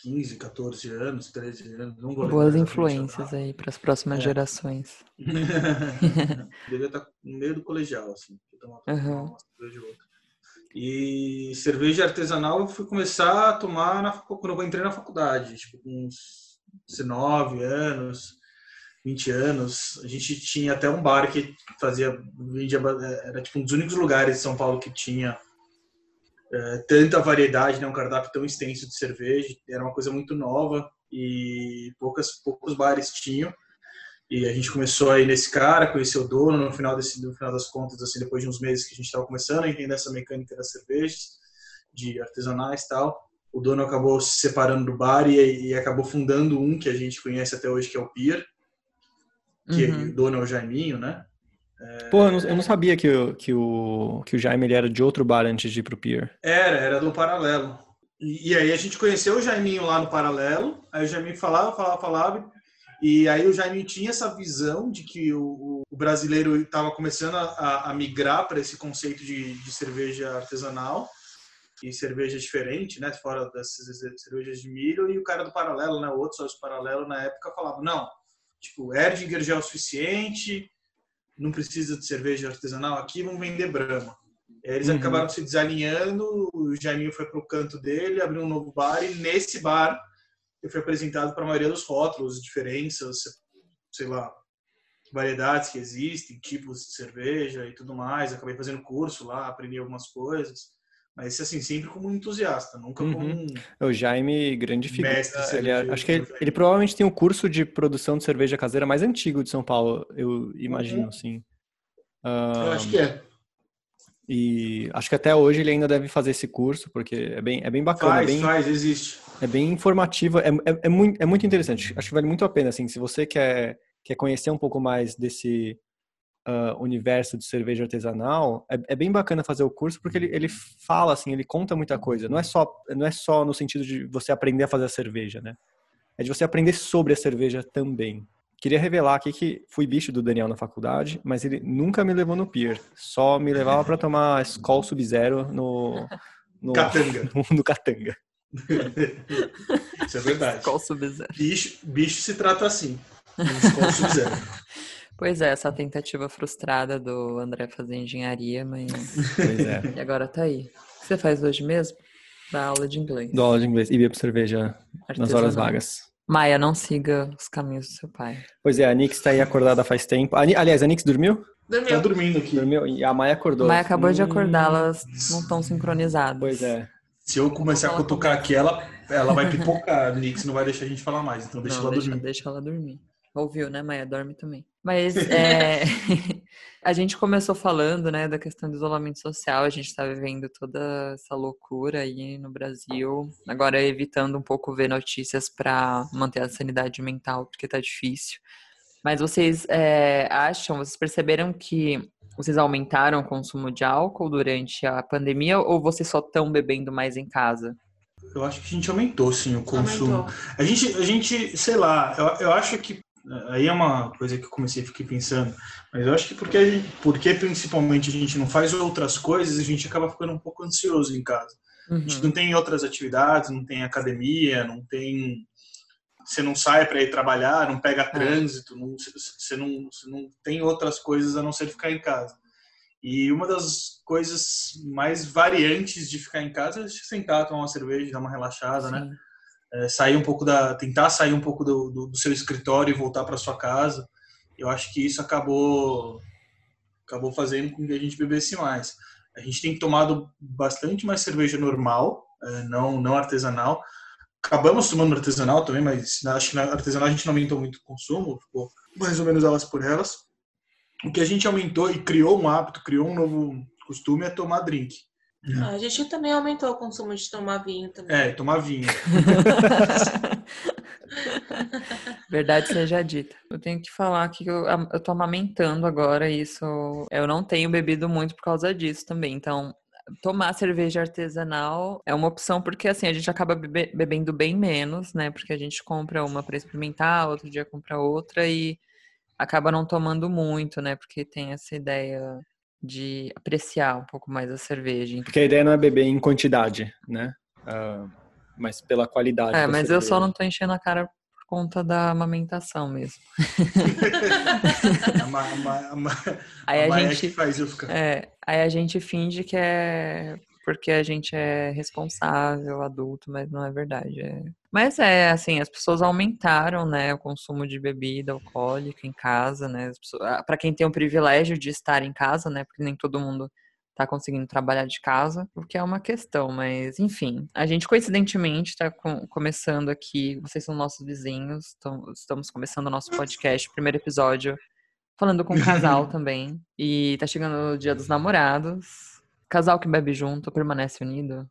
Speaker 5: 15, 14 anos, 13 anos. Não vou
Speaker 2: Boas influências aí para as próximas
Speaker 5: É.
Speaker 2: gerações. *laughs*
Speaker 5: Devia estar no meio do colegial, assim. eu tomava
Speaker 2: Aham.
Speaker 5: uma ou outra. E cerveja artesanal eu fui começar a tomar na, quando eu entrei na faculdade, tipo, com uns 19 anos, 20 anos. A gente tinha até um bar que fazia, ba- era tipo um dos únicos lugares de São Paulo que tinha eh, tanta variedade, né, um cardápio tão extenso de cerveja. Era uma coisa muito nova e poucas, poucos bares tinham. E a gente começou aí nesse cara, conheceu o dono no final, desse, no final das contas, assim, depois de uns meses que a gente estava começando a entender essa mecânica das cervejas, de artesanais e tal. O dono acabou se separando do bar e, e acabou fundando um que a gente conhece até hoje, que é o Pier, que
Speaker 2: Uhum.
Speaker 5: o dono é o Jaiminho, né?
Speaker 1: Pô, eu não, eu não sabia que, o- que, o, que o Jaime ele era de outro bar antes de ir pro Pier.
Speaker 5: Era, era do Paralelo. E, e aí a gente conheceu o Jaiminho lá no Paralelo, aí o Jaiminho falava, falava, falava, E aí o Jaime tinha essa visão de que o, o brasileiro estava começando a, a migrar para esse conceito de, de cerveja artesanal e cerveja diferente, né, fora dessas cervejas de milho, e o cara do paralelo, né, o outro sócio paralelo na época falava, não, tipo, Erdinger já é o suficiente, não precisa de cerveja artesanal aqui, vamos vender Brahma. Eles uhum. acabaram se desalinhando, o Jaiminho foi para o canto dele, abriu um novo bar, e nesse bar eu fui apresentado para a maioria dos rótulos, diferenças, sei lá, variedades que existem, tipos de cerveja e tudo mais. Acabei fazendo curso lá, aprendi algumas coisas. Mas assim, sempre como um entusiasta, nunca uhum. como um.
Speaker 1: O Jaime, grande figura. Ele, é, acho que ele, ele, provavelmente tem o curso de produção de cerveja caseira mais antigo de São Paulo, eu imagino, uhum. assim.
Speaker 5: Uh, eu acho que é.
Speaker 1: E acho que até hoje ele ainda deve fazer esse curso, porque é bem, é bem bacana.
Speaker 5: Faz,
Speaker 1: é bem,
Speaker 5: faz, existe.
Speaker 1: É bem informativo, é, é, é, muito, é muito interessante. Acho que vale muito a pena, assim, se você quer, quer conhecer um pouco mais desse uh, universo de cerveja artesanal, é, é, bem bacana fazer o curso, porque ele, ele fala, assim, ele conta muita coisa. Não é, só, não é só no sentido de você aprender a fazer a cerveja, né? É de você aprender sobre a cerveja também. Queria revelar aqui que fui bicho do Daniel na faculdade, mas ele nunca me levou no pier. Só me levava para tomar Skol Sub-Zero no,
Speaker 5: no... Catanga.
Speaker 1: No, *laughs* no Catanga.
Speaker 5: Isso é verdade.
Speaker 2: Skol Sub-Zero.
Speaker 5: Bicho, bicho se trata assim. Skol Sub-Zero. *laughs*
Speaker 2: Pois é, essa tentativa frustrada do André fazer engenharia, mas. Pois é. E agora tá aí. O que você faz hoje mesmo? Da aula de inglês.
Speaker 1: Da aula de inglês e bebo cerveja Artesanal. nas horas vagas.
Speaker 2: Maia, não siga os caminhos do seu pai.
Speaker 1: Pois é, a Nix tá aí acordada faz tempo. Aliás, a Nix dormiu?
Speaker 3: Dormiu.
Speaker 5: Tá dormindo aqui.
Speaker 1: Dormiu e a Maia acordou.
Speaker 2: A Maia acabou hum... de acordar, elas não estão sincronizadas.
Speaker 1: Pois é.
Speaker 5: Se eu começar a cutucar aqui, ela, ela vai pipocar. A Nix não vai deixar a gente falar mais, então deixa não, ela
Speaker 2: deixa,
Speaker 5: dormir.
Speaker 2: Deixa ela dormir. Ouviu, né, Maia? Dorme também. Mas é, *laughs* a gente começou falando, né, da questão do isolamento social. A gente está vivendo toda essa loucura aí no Brasil. Agora evitando um pouco ver notícias para manter a sanidade mental, porque tá difícil. Mas vocês é, acham, vocês perceberam que vocês aumentaram o consumo de álcool durante a pandemia ou vocês só estão bebendo mais em casa?
Speaker 5: Eu acho que a gente aumentou, sim, o consumo. Aumentou. A gente, a gente, sei lá, eu, eu acho que Aí é uma coisa que eu comecei a ficar pensando, mas eu acho que porque, porque principalmente a gente não faz outras coisas, a gente acaba ficando um pouco ansioso em casa. Uhum. A gente uhum. não tem outras atividades, não tem academia, não tem. Você não sai para ir trabalhar, não pega é. trânsito, não, você, não, você não tem outras coisas a não ser ficar em casa. E uma das coisas mais variantes de ficar em casa é sentar, tomar uma cerveja, dar uma relaxada, né? Sim. né? É, sair um pouco da tentar sair um pouco do, do, do seu escritório e voltar para sua casa eu acho que isso acabou acabou fazendo com que a gente bebesse mais. A gente tem tomado bastante mais cerveja normal é, não não artesanal. Acabamos tomando artesanal também mas acho que na artesanal a gente não aumentou muito o consumo ficou mais ou menos elas por elas. O que a gente aumentou e criou um hábito criou um novo costume é tomar drink
Speaker 3: ah, a gente também aumentou o consumo de tomar vinho também.
Speaker 5: É, tomar vinho. *laughs*
Speaker 2: Verdade seja dita. Eu tenho que falar que eu, eu tô amamentando agora, isso. Eu não tenho bebido muito por causa disso também. Então, tomar cerveja artesanal é uma opção porque assim a gente acaba bebe, bebendo bem menos, né? Porque a gente compra uma para experimentar, outro dia compra outra e acaba não tomando muito, né? Porque tem essa ideia de apreciar um pouco mais a cerveja.
Speaker 1: Porque a ideia não é beber em quantidade, né? Uh, mas pela qualidade.
Speaker 2: É, mas cerveja. eu só não tô enchendo a cara por conta da amamentação mesmo. *laughs* aí a, gente
Speaker 5: faz eu ficar.
Speaker 2: É, aí a gente finge que é porque a gente é responsável, adulto, mas não é verdade. É... Mas é assim, as pessoas aumentaram, né, o consumo de bebida alcoólica em casa, né? Ah, Para quem tem o privilégio de estar em casa, né? Porque nem todo mundo está conseguindo trabalhar de casa, o que é uma questão, mas enfim, a gente coincidentemente está com, começando aqui, vocês são nossos vizinhos, então, estamos começando o nosso podcast, primeiro episódio, falando com um casal *laughs* também, e tá chegando o dia dos namorados, Casal que bebe junto permanece unido?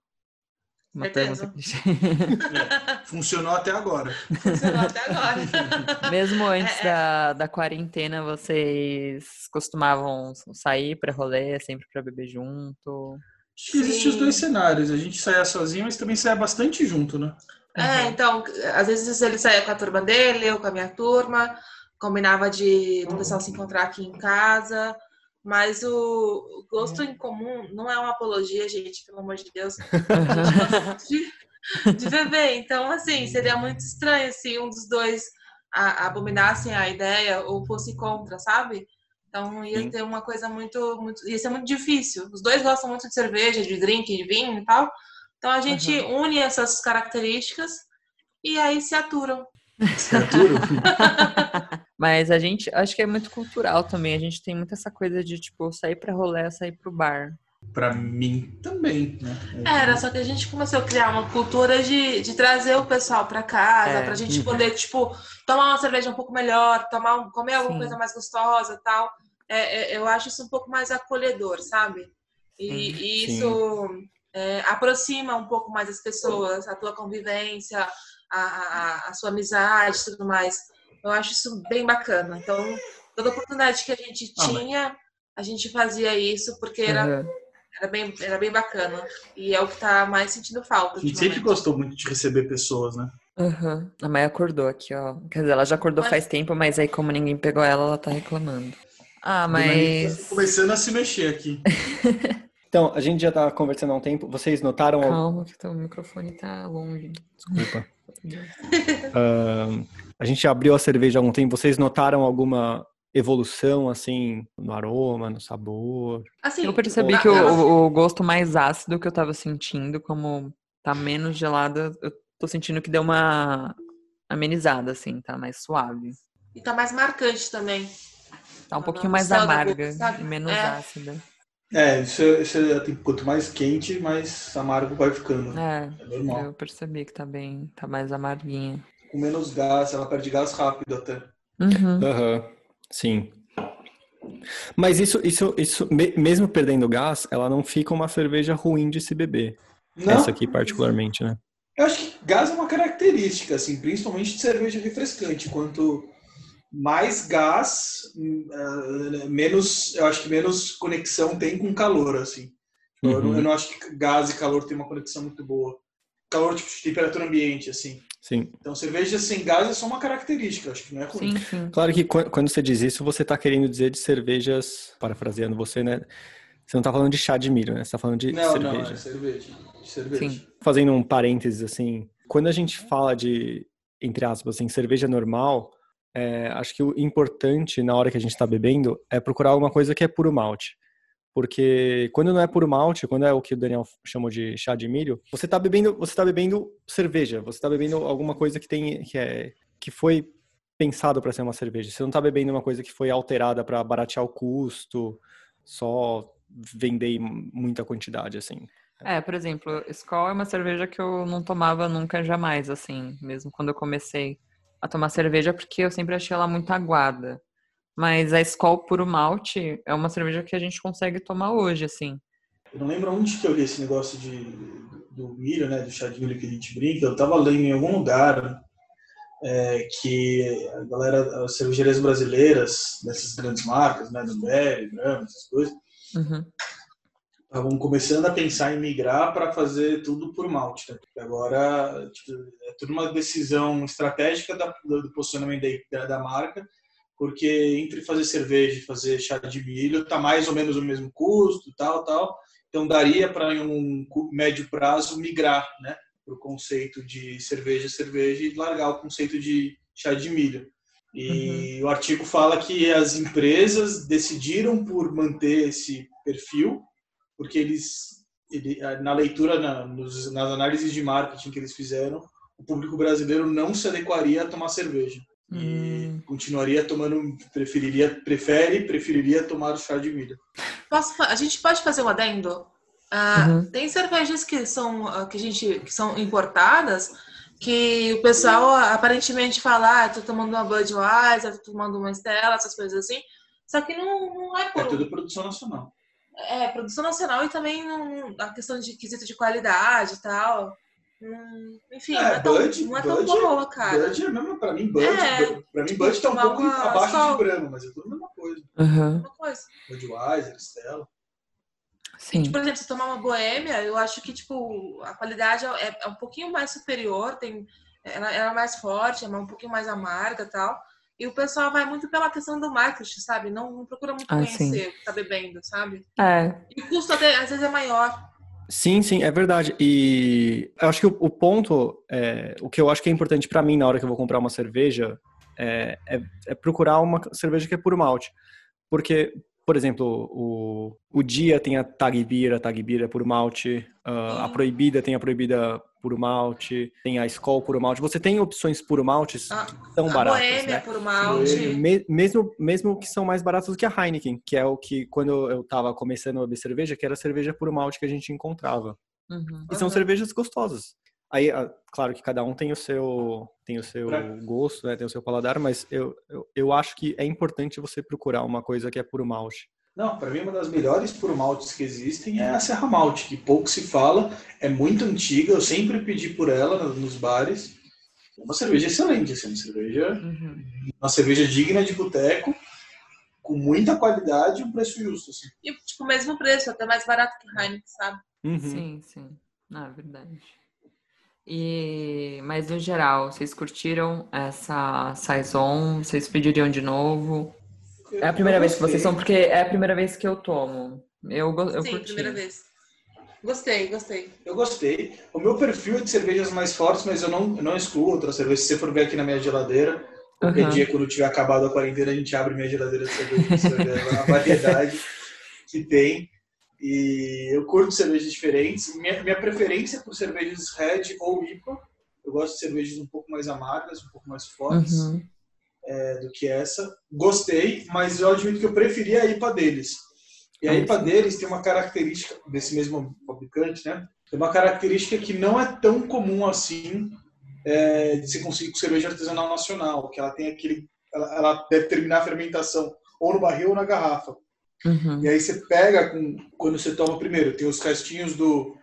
Speaker 3: Uma Certeza. *laughs*
Speaker 5: É, funcionou até agora.
Speaker 3: Funcionou até agora. *laughs*
Speaker 2: Mesmo antes é, é, da, da quarentena, vocês costumavam sair para rolê, sempre para beber junto?
Speaker 5: Existem os dois cenários. A gente saia sozinho, mas também saia bastante junto, né?
Speaker 3: É, então, às vezes ele saía com a turma dele, eu com a minha turma, combinava de do pessoal se encontrar aqui em casa. Mas o, gosto em comum não é uma apologia, gente, pelo amor de Deus. *laughs* De, de beber. Então, assim, seria muito estranho se um dos dois a, abominassem a ideia ou fosse contra, sabe? Então ia
Speaker 1: Sim.
Speaker 3: ter uma coisa muito, muito. ia ser muito difícil. Os dois gostam muito de cerveja, de drink, de vinho e tal. Então a gente une essas características e aí se aturam.
Speaker 5: Se aturam. *laughs*
Speaker 2: Mas a gente, acho que é muito cultural também. A gente tem muito essa coisa de, tipo, sair pra rolê, sair pro bar.
Speaker 5: Pra mim também, né?
Speaker 3: Era, só que a gente começou a criar uma cultura de, de trazer o pessoal pra casa,
Speaker 2: É.
Speaker 3: pra gente poder, tipo, tomar uma cerveja um pouco melhor, tomar um- comer alguma
Speaker 2: Sim.
Speaker 3: coisa mais gostosa e tal. É, é, eu acho isso um pouco mais acolhedor, sabe? E, e isso é, aproxima um pouco mais as pessoas, a tua convivência, a, a, a sua amizade e tudo mais. Eu acho isso bem bacana. Então, toda oportunidade que a gente
Speaker 5: Ah,
Speaker 3: tinha, a gente fazia isso porque era
Speaker 2: Aham.
Speaker 3: era bem, era bem bacana. E é o que tá mais sentindo falta.
Speaker 5: A gente sempre gostou muito de receber pessoas, né?
Speaker 2: Aham. A Maia acordou aqui, ó. Quer dizer, ela já acordou
Speaker 3: Mas-
Speaker 2: faz tempo, mas aí como ninguém pegou ela, ela tá reclamando. Ah, mas...
Speaker 5: tá Começando a se mexer aqui. *laughs*
Speaker 1: Então, a gente já tá conversando há um tempo. Vocês notaram. al-
Speaker 2: Calma, que teu microfone tá longe.
Speaker 1: Desculpa. Ahn, a gente abriu a cerveja há algum tempo. Vocês notaram alguma evolução, assim, no aroma, no sabor?
Speaker 3: Assim,
Speaker 2: Eu percebi que o, o- gosto mais ácido que eu tava sentindo, como tá menos gelada, eu tô sentindo que deu uma amenizada, assim, tá mais suave.
Speaker 3: E tá mais marcante também.
Speaker 2: Tá um
Speaker 3: Ah,
Speaker 2: pouquinho mais amarga e menos
Speaker 3: É.
Speaker 2: ácida.
Speaker 5: É, isso, é- isso é, tipo, quanto mais quente, mais amargo vai ficando.
Speaker 2: É,
Speaker 5: É normal.
Speaker 2: eu percebi que tá bem, tá mais amarguinha.
Speaker 5: Com menos gás, ela perde gás rápido até.
Speaker 2: Uhum.
Speaker 1: Aham, sim. Mas isso, isso, isso, me- mesmo perdendo gás, ela não fica uma cerveja ruim de se beber.
Speaker 5: Não,
Speaker 1: Essa aqui, particularmente, né?
Speaker 5: eu acho que gás é uma característica, assim, principalmente de cerveja refrescante. Quanto mais gás, ah, menos, eu acho que menos conexão tem com calor, assim. Eu, não-
Speaker 1: Uhum.
Speaker 5: eu não acho que gás e calor tem uma conexão muito boa. Calor, tipo, de temperatura ambiente, assim.
Speaker 1: Sim.
Speaker 5: Então, cerveja sem gás é só uma característica, acho que não é ruim.
Speaker 2: Sim, sim.
Speaker 1: Claro que quan- quando você diz isso, você tá querendo dizer de cervejas, parafraseando você, né? Você não tá falando de chá de milho, né? Você tá falando de
Speaker 5: Não,
Speaker 1: cerveja.
Speaker 5: não, é cerveja. De cerveja.
Speaker 2: Sim.
Speaker 1: Fazendo um parênteses, assim, quando a gente fala de, entre aspas, assim, cerveja normal, é, acho que o importante na hora que a gente tá bebendo é procurar alguma coisa que é puro malte. Porque quando não é puro malte, quando é o que o Daniel chamou de chá de milho, você tá bebendo, você tá bebendo cerveja, você tá bebendo alguma coisa que tem que é que foi pensado para ser uma cerveja. Você não tá bebendo uma coisa que foi alterada para baratear o custo, só vender muita quantidade assim.
Speaker 2: É, por exemplo, Skol é uma cerveja que eu não tomava nunca, jamais, assim, mesmo quando eu comecei a tomar cerveja, porque eu sempre achei ela muito aguada. Mas a Skol Puro Malte é uma cerveja que a gente consegue tomar hoje, assim.
Speaker 5: Eu não lembro onde que eu li esse negócio de, do milho, né? Do chá de milho que a gente brinca. Eu tava lendo em algum lugar é, que a galera, as cervejarias brasileiras, dessas grandes marcas, né? Do Brahma, essas coisas,
Speaker 2: Uhum.
Speaker 5: estavam começando a pensar em migrar para fazer tudo por malte. Né? Agora tipo, é tudo uma decisão estratégica da, do do posicionamento da, da marca, porque entre fazer cerveja e fazer chá de milho tá mais ou menos o mesmo custo, tal, tal. Então daria para em um médio prazo migrar, né, para o conceito de cerveja, cerveja e largar o conceito de chá de milho. E o artigo fala que as empresas decidiram por manter esse perfil, porque eles, ele- na leitura, na, nos, nas análises de marketing que eles fizeram, o público brasileiro não se adequaria a tomar cerveja. E
Speaker 2: Hum.
Speaker 5: continuaria tomando, preferiria, prefere, preferiria tomar o chá de milho.
Speaker 3: Posso a gente pode fazer um adendo? Ah,
Speaker 2: Uhum.
Speaker 3: Tem cervejas que são ah, que a gente que são importadas que o pessoal ah, aparentemente fala, ah, tô tomando uma Budweiser, tô tomando uma Stella, essas coisas assim. Só que não, não é
Speaker 5: É
Speaker 3: por
Speaker 5: tudo produção nacional.
Speaker 3: é, produção nacional e também não, a questão de quesito de qualidade e tal. Hum, enfim,
Speaker 5: É,
Speaker 3: não é tão,
Speaker 5: Bud-
Speaker 3: não é tão
Speaker 5: Bud-
Speaker 3: boa, cara.
Speaker 5: Bud é mesmo, pra mim, Bud,
Speaker 3: É,
Speaker 5: pra mim,
Speaker 3: tipo,
Speaker 5: Bud tá um pouco
Speaker 3: uma
Speaker 5: abaixo de Brahma, mas é tudo a mesma coisa.
Speaker 2: Uhum.
Speaker 3: Uma coisa.
Speaker 5: Budweiser, Stella.
Speaker 2: Sim.
Speaker 3: Tipo, por exemplo, se tomar uma boêmia, eu acho que, tipo, a qualidade é, é um pouquinho mais superior, tem, ela, ela é mais forte, é um pouquinho mais amarga e tal. E o pessoal vai muito pela questão do marketing, sabe? Não, não procura muito
Speaker 2: Ah,
Speaker 3: conhecer
Speaker 2: sim.
Speaker 3: o que tá bebendo, sabe?
Speaker 2: É,
Speaker 3: E o custo até, às vezes é maior.
Speaker 1: Sim, sim, é verdade. E eu acho que o, o ponto, é, o que eu acho que é importante pra mim na hora que eu vou comprar uma cerveja é, é- é procurar uma cerveja que é puro malte. Porque, por exemplo, o, o Dia tem a Tag Beer, a Tag Beer é puro malte, ah, a. Proibida tem a Proibida puro malte, tem a Skol puro malte. Você tem opções puro maltes
Speaker 3: A,
Speaker 1: que são
Speaker 3: a
Speaker 1: baratas,
Speaker 3: boêmia
Speaker 1: né?
Speaker 3: por malte.
Speaker 1: Me- mesmo, mesmo que são mais baratas do que a Heineken, que é o que, quando eu tava começando a beber cerveja, que era a cerveja puro malte que a gente encontrava.
Speaker 2: uhum.
Speaker 1: E são
Speaker 3: Aham.
Speaker 1: cervejas gostosas. Aí, ah, claro que cada um tem o seu, tem o seu
Speaker 5: Pra-
Speaker 1: gosto, né, tem o seu paladar, mas eu, eu, eu acho que é importante você procurar uma coisa que é puro malte.
Speaker 5: Não, para mim uma das melhores puro maltes que existem é a Serra Malte, que pouco se fala, é muito antiga, eu sempre pedi por ela no- nos bares. É uma cerveja excelente, assim, uma cerveja,
Speaker 2: Uhum.
Speaker 5: uma cerveja digna de boteco, com muita qualidade e um preço justo, assim.
Speaker 3: E, tipo, o mesmo preço, até mais barato que Heineken, sabe?
Speaker 1: Uhum.
Speaker 2: Sim, sim. Não, é verdade. E, mas no geral, vocês curtiram essa Saison? Vocês pediriam de novo? É a primeira
Speaker 5: Eu
Speaker 2: vez que vocês são, porque é a primeira vez que eu tomo. Eu, eu
Speaker 3: Sim,
Speaker 2: curti.
Speaker 3: primeira vez. Gostei, gostei.
Speaker 5: Eu gostei. O meu perfil é de cervejas mais fortes, mas eu não, eu não excluo outras cervejas. Se você for ver aqui na minha geladeira, qualquer
Speaker 2: Uhum.
Speaker 5: dia, quando tiver acabado a quarentena, a gente abre minha geladeira de cerveja. Vai ver a *laughs* variedade que tem. E eu curto cervejas diferentes. Minha, minha preferência é por cervejas Red ou IPA. Eu gosto de cervejas um pouco mais amargas, um pouco mais fortes
Speaker 2: Uhum.
Speaker 5: é, do que essa. Gostei, mas eu admito que eu preferi a IPA deles. E a
Speaker 2: Ah,
Speaker 5: IPA deles tem uma característica, desse mesmo fabricante, né? Tem uma característica que não é tão comum assim é, de se conseguir com cerveja artesanal nacional, que ela tem aquele. Ela, ela deve terminar a fermentação ou no barril ou na garrafa.
Speaker 2: Uhum.
Speaker 5: E aí você pega, com, quando você toma primeiro, tem os restinhos do,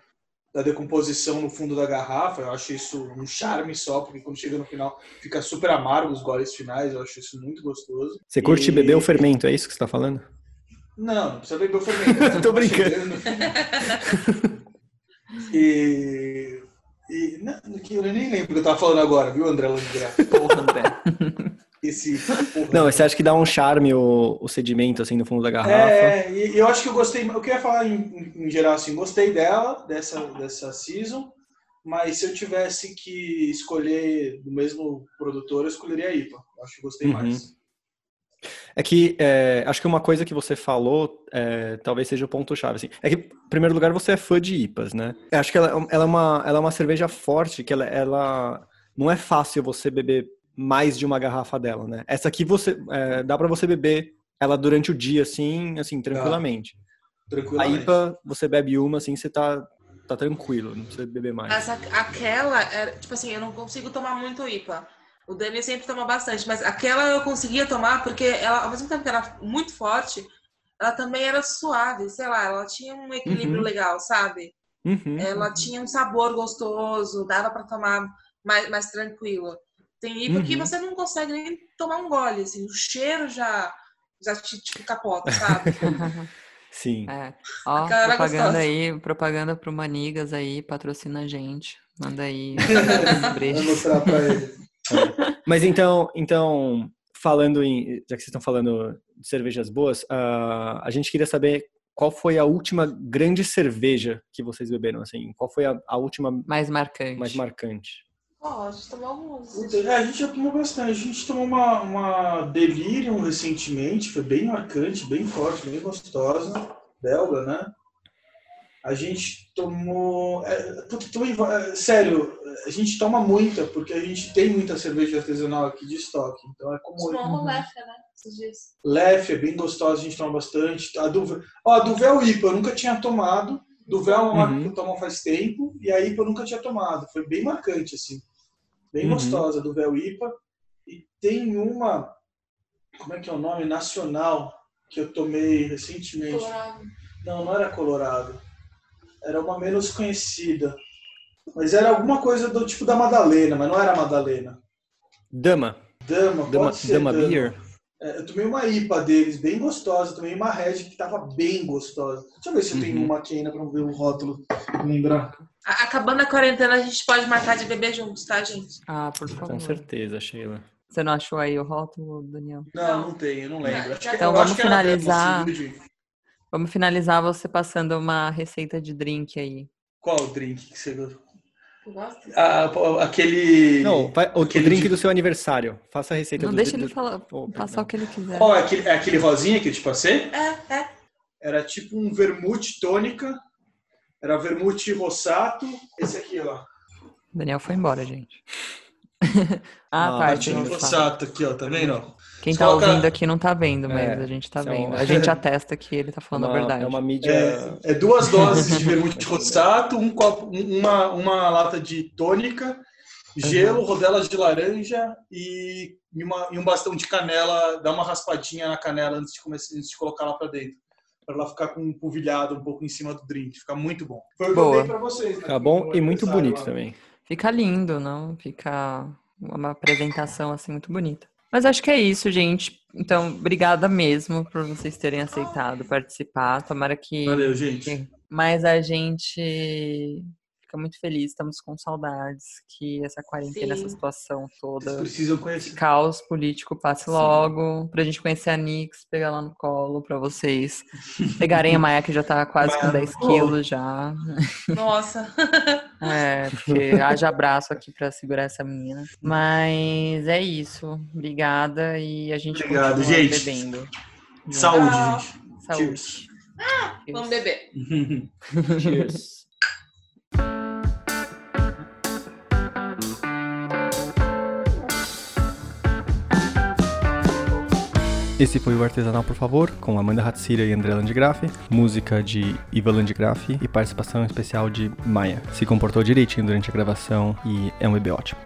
Speaker 5: da decomposição no fundo da garrafa. Eu acho isso um charme só, porque quando chega no final fica super amargo os goles finais. Eu acho isso muito gostoso.
Speaker 1: Você curte
Speaker 5: E-
Speaker 1: beber o fermento, é isso que você tá falando?
Speaker 5: Não, não precisa beber o fermento. *laughs*
Speaker 1: Tô
Speaker 5: Tá
Speaker 1: brincando. *laughs*
Speaker 5: e. e não, que eu nem lembro o que eu tava falando agora, viu, André Landgraf?
Speaker 2: Porra, André. *laughs*
Speaker 5: Esse. *laughs* porra.
Speaker 1: Não, você acha que dá um charme o, o sedimento, assim, no fundo da garrafa?
Speaker 5: É, e eu acho que eu gostei. Eu queria falar em, em- geral assim, gostei dela, dessa, dessa season, mas se eu tivesse que escolher do mesmo produtor, eu escolheria a IPA. Eu Acho que gostei
Speaker 1: Uhum.
Speaker 5: mais.
Speaker 1: É que é, acho que uma coisa que você falou é, talvez seja o ponto-chave. Assim. É que, em primeiro lugar, você é fã de IPAs, né? Eu acho que ela, ela é, uma, ela é uma cerveja forte, que ela, ela não é fácil você beber mais de uma garrafa dela, né? Essa aqui você é, dá pra você beber ela durante o dia, assim, assim, tranquilamente. A
Speaker 5: Tranquilamente.
Speaker 1: IPA, você bebe uma, assim, você tá, tá tranquilo, não precisa beber mais.
Speaker 3: Essa, aquela, era, tipo assim, eu não consigo tomar muito IPA. O Dani sempre toma bastante, mas aquela eu conseguia tomar porque ela, ao mesmo tempo que ela era muito forte, ela também era suave, sei lá, ela tinha um equilíbrio
Speaker 1: Uhum.
Speaker 3: legal, sabe?
Speaker 1: Uhum.
Speaker 3: Ela tinha um sabor gostoso, dava pra tomar mais, mais tranquilo. Tem IPA que
Speaker 1: Uhum.
Speaker 3: você não consegue nem tomar um gole, assim, o cheiro já, já te, te capota, sabe? *laughs*
Speaker 1: Sim.
Speaker 2: É. Ó, propaganda
Speaker 3: gostosa.
Speaker 2: aí, propaganda pro Manigas aí, patrocina a gente. Manda aí os *laughs*
Speaker 5: Vou
Speaker 2: brechas.
Speaker 5: mostrar pra ele.
Speaker 1: Mas então, então, falando em, já que vocês estão falando de cervejas boas, ah, a gente queria saber qual foi a última grande cerveja que vocês beberam, assim, qual foi a, a última
Speaker 2: Mais marcante.
Speaker 1: mais marcante?
Speaker 3: Ó, a gente tomou alguns.
Speaker 5: É, a gente já tomou bastante. A gente tomou uma, uma Delirium recentemente, foi bem marcante, bem forte, bem gostosa. Belga, né? A gente tomou. É, é, sério, a gente toma muita, porque a gente tem muita cerveja artesanal aqui de estoque. Então é como.
Speaker 3: Tomou uma Lefia, né? Esses dias.
Speaker 5: Lef é bem gostosa, a gente toma bastante. A Duvel, ó, a Duvel IPA eu nunca tinha tomado. Duvel é uma marca
Speaker 1: Uhum.
Speaker 5: que eu tomo faz tempo e a IPA eu nunca tinha tomado. Foi bem marcante, assim. Bem
Speaker 1: Uhum.
Speaker 5: gostosa, a Duvel IPA. E tem uma, como é que é o nome? Nacional, que eu tomei recentemente.
Speaker 3: Colorado.
Speaker 5: Não, não era Colorado. Era uma menos conhecida. Mas era alguma coisa do tipo da Madalena, mas não era Madalena.
Speaker 1: Dama,
Speaker 5: Dama, pode
Speaker 1: Dama,
Speaker 5: ser
Speaker 1: Dama Beer.
Speaker 5: É, eu tomei uma IPA deles, bem gostosa. Tomei uma Red que tava bem gostosa. Deixa eu ver se eu tenho
Speaker 1: Uhum.
Speaker 5: uma aqui ainda pra ver o rótulo. Lembrar.
Speaker 3: Acabando a quarentena, a gente pode marcar de beber juntos, tá, gente?
Speaker 2: Ah, por favor.
Speaker 1: Com certeza, Sheila.
Speaker 2: Você não achou aí o rótulo, Daniel?
Speaker 5: Não, não tem, eu não lembro. Acho que-
Speaker 2: Então
Speaker 5: eu
Speaker 2: vamos
Speaker 5: acho que era
Speaker 2: finalizar.
Speaker 5: De-
Speaker 2: Vamos finalizar você passando uma receita de drink aí.
Speaker 5: Qual o drink que você Ah, aquele.
Speaker 1: Não, vai- o,
Speaker 5: aquele
Speaker 1: drink
Speaker 5: de-
Speaker 1: do seu aniversário. Faça a receita
Speaker 2: Não
Speaker 1: do
Speaker 2: deixa
Speaker 1: do-
Speaker 2: ele falar,
Speaker 1: Oh,
Speaker 2: passar o que ele quiser.
Speaker 5: Qual é aquele, é aquele rosinha que eu te passei?
Speaker 3: É, é.
Speaker 5: Era tipo um vermute tônica. Era vermute rossato. Esse aqui, ó.
Speaker 2: Daniel foi embora, gente. *laughs* ah,
Speaker 1: Ah,
Speaker 2: tá. fala.
Speaker 5: rossato aqui, ó. Tá vendo?
Speaker 2: Quem tá
Speaker 5: Coloca-
Speaker 2: ouvindo aqui não tá vendo, mas
Speaker 1: É,
Speaker 2: a gente tá
Speaker 1: é um-
Speaker 2: vendo. A *laughs* gente atesta que ele tá falando
Speaker 1: uma-
Speaker 2: a verdade.
Speaker 1: É uma mídia.
Speaker 5: É, é duas doses de *laughs* vermute rossato, um copo, um- uma, uma lata de tônica, gelo, rodelas de laranja e, uma- e um bastão de canela. Dá uma raspadinha na canela antes de, começar, antes de colocar lá pra dentro. Pra ela ficar com um polvilhado um pouco em cima do drink. Fica muito bom. Foi o que eu dei pra vocês. né?
Speaker 1: Fica bom e muito bonito
Speaker 5: lá.
Speaker 1: também.
Speaker 2: Fica lindo, não? Fica uma apresentação assim muito bonita. Mas acho que é isso, gente. Então, obrigada mesmo por vocês terem aceitado participar. Tomara que
Speaker 5: Valeu, gente.
Speaker 2: Mas a gente fica muito feliz, estamos com saudades que essa quarentena,
Speaker 3: Sim.
Speaker 2: essa situação
Speaker 5: Vocês
Speaker 2: toda,
Speaker 5: precisam
Speaker 2: esse
Speaker 5: conhecer.
Speaker 2: caos político passe logo, pra gente conhecer a Nix, pegar lá no colo, pra vocês *laughs* pegarem a Maia que já tá quase com
Speaker 5: Maia no
Speaker 2: 10
Speaker 5: colo.
Speaker 2: quilos já.
Speaker 3: Nossa. *laughs*
Speaker 2: É, porque haja abraço aqui pra segurar essa menina. Mas é isso. Obrigada e a gente
Speaker 5: Obrigado, gente.
Speaker 2: bebendo.
Speaker 5: Saúde, gente.
Speaker 2: Saúde.
Speaker 5: Cheers.
Speaker 3: Vamos beber.
Speaker 1: Cheers. *laughs* Esse foi o Artesanal, por favor, com Amanda Hatsira e André Landgraf, música de Iva Landgraf e participação especial de Maia. Se comportou direitinho durante a gravação e é um bebê ótimo.